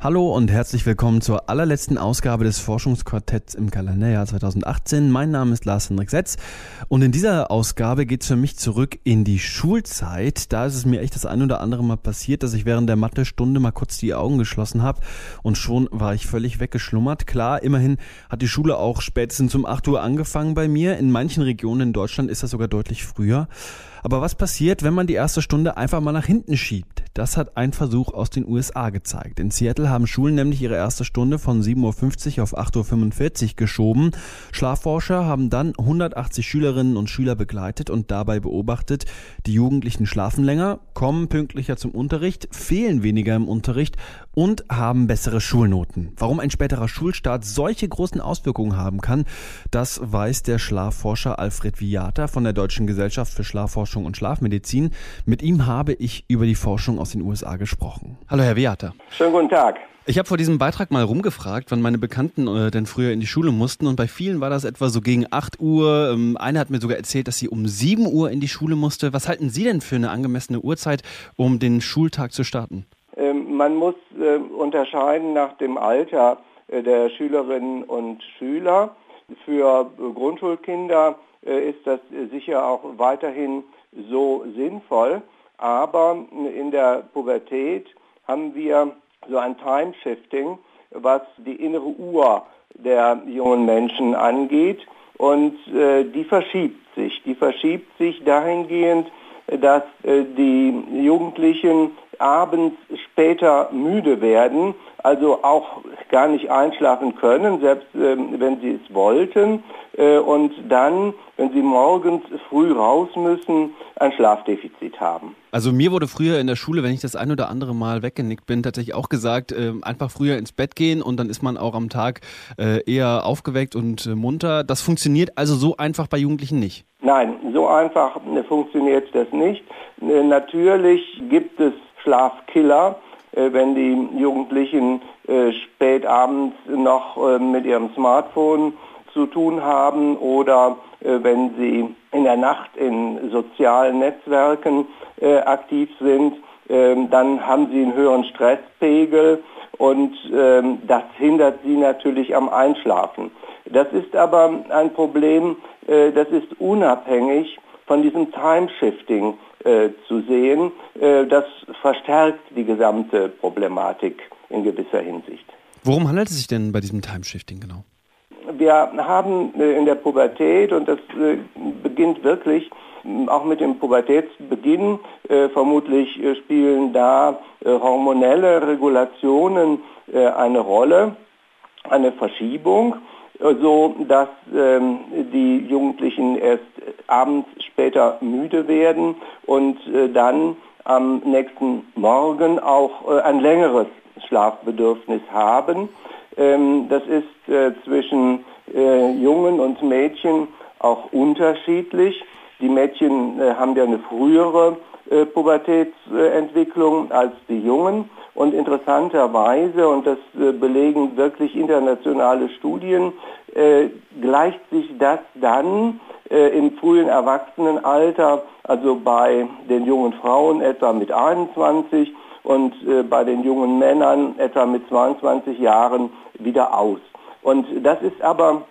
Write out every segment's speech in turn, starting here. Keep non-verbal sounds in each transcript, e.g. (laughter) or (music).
Hallo und herzlich willkommen zur allerletzten Ausgabe des Forschungsquartetts im Kalenderjahr 2018. Mein Name ist Lars Henrik Setz und in dieser Ausgabe geht es für mich zurück in die Schulzeit. Da ist es mir echt das ein oder andere Mal passiert, dass ich während der Mathestunde mal kurz die Augen geschlossen habe und schon war ich völlig weggeschlummert. Klar, immerhin hat die Schule auch spätestens um 8 Uhr angefangen bei mir. In manchen Regionen in Deutschland ist das sogar deutlich früher. Aber was passiert, wenn man die erste Stunde einfach mal nach hinten schiebt? Das hat ein Versuch aus den USA gezeigt. In Seattle haben Schulen nämlich ihre erste Stunde von 7.50 Uhr auf 8.45 Uhr geschoben. Schlafforscher haben dann 180 Schülerinnen und Schüler begleitet und dabei beobachtet, die Jugendlichen schlafen länger, kommen pünktlicher zum Unterricht, fehlen weniger im Unterricht und haben bessere Schulnoten. Warum ein späterer Schulstart solche großen Auswirkungen haben kann, das weiß der Schlafforscher Alfred Viata von der Deutschen Gesellschaft für Schlafforschung und Schlafmedizin. Mit ihm habe ich über die Forschung aus den USA gesprochen. Hallo, Herr Viata. Schönen guten Tag. Ich habe vor diesem Beitrag mal rumgefragt, wann meine Bekannten äh, denn früher in die Schule mussten. Und bei vielen war das etwa so gegen 8 Uhr. Ähm, eine hat mir sogar erzählt, dass sie um 7 Uhr in die Schule musste. Was halten Sie denn für eine angemessene Uhrzeit, um den Schultag zu starten? Ähm, man muss äh, unterscheiden nach dem Alter äh, der Schülerinnen und Schüler. Für Grundschulkinder äh, ist das sicher auch weiterhin so sinnvoll. Aber in der Pubertät haben wir so ein Time-Shifting, was die innere Uhr der jungen Menschen angeht. Und äh, die verschiebt sich. Die verschiebt sich dahingehend, dass äh, die Jugendlichen abends später müde werden, also auch gar nicht einschlafen können, selbst ähm, wenn sie es wollten, äh, und dann, wenn sie morgens früh raus müssen, ein Schlafdefizit haben. Also mir wurde früher in der Schule, wenn ich das ein oder andere Mal weggenickt bin, tatsächlich auch gesagt, äh, einfach früher ins Bett gehen und dann ist man auch am Tag äh, eher aufgeweckt und äh, munter. Das funktioniert also so einfach bei Jugendlichen nicht. Nein, so einfach funktioniert das nicht. Natürlich gibt es Schlafkiller, wenn die Jugendlichen äh, spät abends noch äh, mit ihrem Smartphone zu tun haben oder wenn sie in der Nacht in sozialen Netzwerken aktiv sind, ähm, dann haben sie einen höheren Stresspegel und ähm, das hindert sie natürlich am Einschlafen. Das ist aber ein Problem, das ist unabhängig von diesem Time-Shifting äh, zu sehen. Äh, das verstärkt die gesamte Problematik in gewisser Hinsicht. Worum handelt es sich denn bei diesem Time-Shifting genau? Wir haben äh, in der Pubertät, und das äh, beginnt wirklich auch mit dem Pubertätsbeginn, äh, vermutlich spielen da hormonelle Regulationen eine Rolle, eine Verschiebung so dass ähm, die Jugendlichen erst abends später müde werden und äh, dann am nächsten Morgen auch äh, ein längeres Schlafbedürfnis haben. Ähm, das ist äh, zwischen äh, Jungen und Mädchen auch unterschiedlich. Die Mädchen äh, haben ja eine frühere Pubertätsentwicklung als die Jungen. Und interessanterweise, und das belegen wirklich internationale Studien, gleicht sich das dann im frühen Erwachsenenalter, also bei den jungen Frauen etwa mit 21 und äh, bei den jungen Männern etwa mit 22 Jahren wieder aus. Und das ist aber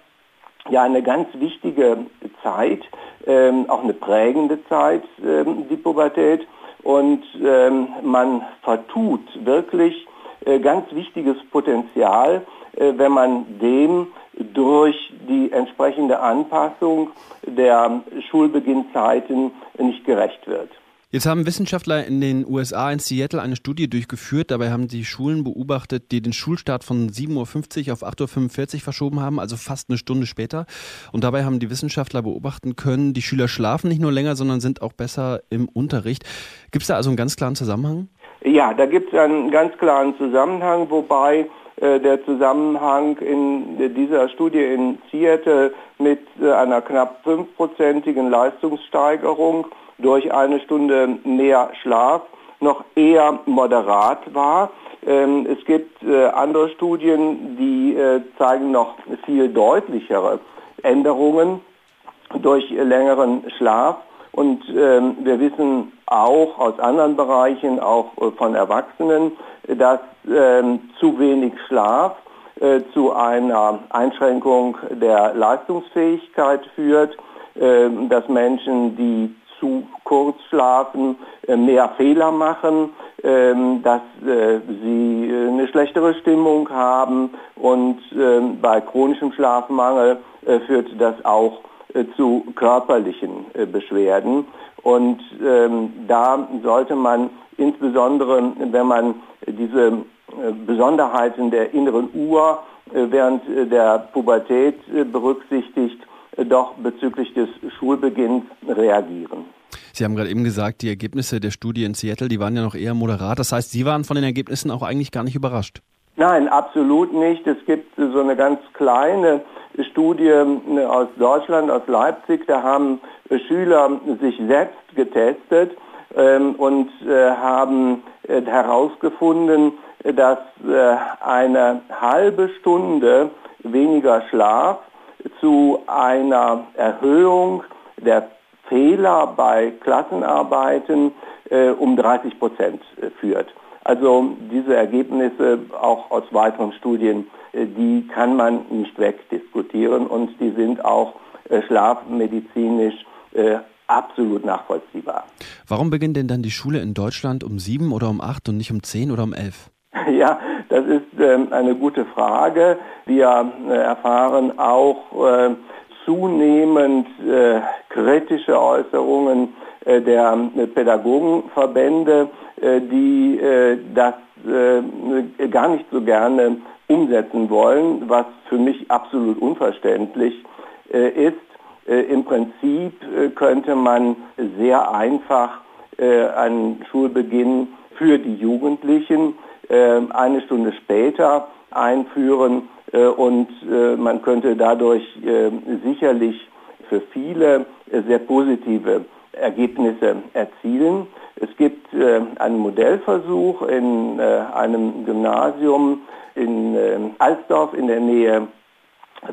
ja eine ganz wichtige Zeit, ähm, auch eine prägende Zeit, ähm, die Pubertät. Und ähm, man vertut wirklich äh, ganz wichtiges Potenzial, äh, wenn man dem durch die entsprechende Anpassung der Schulbeginnzeiten nicht gerecht wird. Jetzt haben Wissenschaftler in den USA in Seattle eine Studie durchgeführt. Dabei haben sie Schulen beobachtet, die den Schulstart von 7.50 Uhr auf 8.45 Uhr verschoben haben, also fast eine Stunde später. Und dabei haben die Wissenschaftler beobachten können, die Schüler schlafen nicht nur länger, sondern sind auch besser im Unterricht. Gibt es da also einen ganz klaren Zusammenhang? Ja, da gibt es einen ganz klaren Zusammenhang, wobei äh, der Zusammenhang in dieser Studie in Seattle mit äh, einer knapp fünfprozentigen Leistungssteigerung durch eine Stunde mehr Schlaf noch eher moderat war. Ähm, es gibt äh, andere Studien, die äh, zeigen noch viel deutlichere Änderungen durch längeren Schlaf. Und ähm, wir wissen auch aus anderen Bereichen, auch äh, von Erwachsenen, dass ähm, zu wenig Schlaf zu einer Einschränkung der Leistungsfähigkeit führt, dass Menschen, die zu kurz schlafen, äh, mehr Fehler machen, ähm, dass äh, sie äh, eine schlechtere Stimmung haben und ähm, bei chronischem Schlafmangel führt das auch zu körperlichen Beschwerden. Und ähm, da sollte man insbesondere, wenn man diese Besonderheiten der inneren Uhr während der Pubertät berücksichtigt, doch bezüglich des Schulbeginns reagieren. Sie haben gerade eben gesagt, die Ergebnisse der Studie in Seattle, die waren ja noch eher moderat. Das heißt, Sie waren von den Ergebnissen auch eigentlich gar nicht überrascht. Nein, absolut nicht. Es gibt so eine ganz kleine Studie äh, aus Deutschland, aus Leipzig. Da haben Schüler sich selbst getestet ähm, und äh, haben äh, herausgefunden, dass eine halbe Stunde weniger Schlaf zu einer Erhöhung der Fehler bei Klassenarbeiten äh, um 30 Prozent äh, führt. Also diese Ergebnisse auch aus weiteren Studien, äh, die kann man nicht wegdiskutieren und die sind auch äh, schlafmedizinisch absolut nachvollziehbar. Warum beginnt denn dann die Schule in Deutschland um sieben oder um acht und nicht um zehn oder um elf? (laughs) Ja, das ist ähm, eine gute Frage. Wir äh, erfahren auch äh, zunehmend äh, kritische Äußerungen der Pädagogenverbände, die das gar nicht so gerne umsetzen wollen, was für mich absolut unverständlich ist. Im Prinzip könnte man sehr einfach einen Schulbeginn für die Jugendlichen eine Stunde später einführen und man könnte dadurch sicherlich für viele sehr positive Ergebnisse erzielen. Es gibt äh, einen Modellversuch in äh, einem Gymnasium in äh, Alsdorf in der Nähe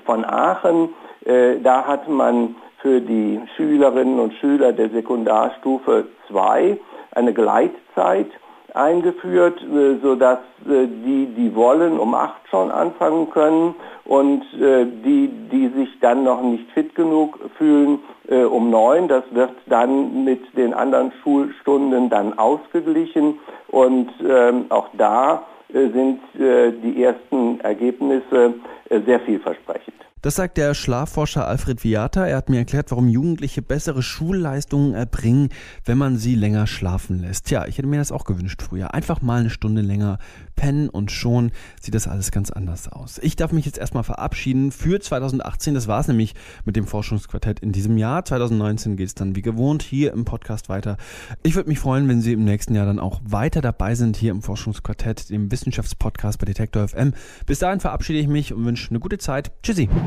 von Aachen. Äh, da hat man für die Schülerinnen und Schüler der Sekundarstufe 2 eine Gleitzeit eingeführt, äh, sodass äh, die, die wollen, um acht schon anfangen können und äh, die, die sich dann noch nicht fit genug fühlen, um neun. Das wird dann mit den anderen Schulstunden dann ausgeglichen und ähm, auch da sind die ersten Ergebnisse sehr vielversprechend. Das sagt der Schlafforscher Alfred Viata. Er hat mir erklärt, warum Jugendliche bessere Schulleistungen erbringen, wenn man sie länger schlafen lässt. Tja, ich hätte mir das auch gewünscht früher. Einfach mal eine Stunde länger pennen und schon sieht das alles ganz anders aus. Ich darf mich jetzt erstmal verabschieden für 2018. Das war es nämlich mit dem Forschungsquartett in diesem Jahr. 2019 geht es dann wie gewohnt hier im Podcast weiter. Ich würde mich freuen, wenn Sie im nächsten Jahr dann auch weiter dabei sind hier im Forschungsquartett, dem Wissenschaftspodcast bei Detektor FM. Bis dahin verabschiede ich mich und wünsche eine gute Zeit. Tschüssi.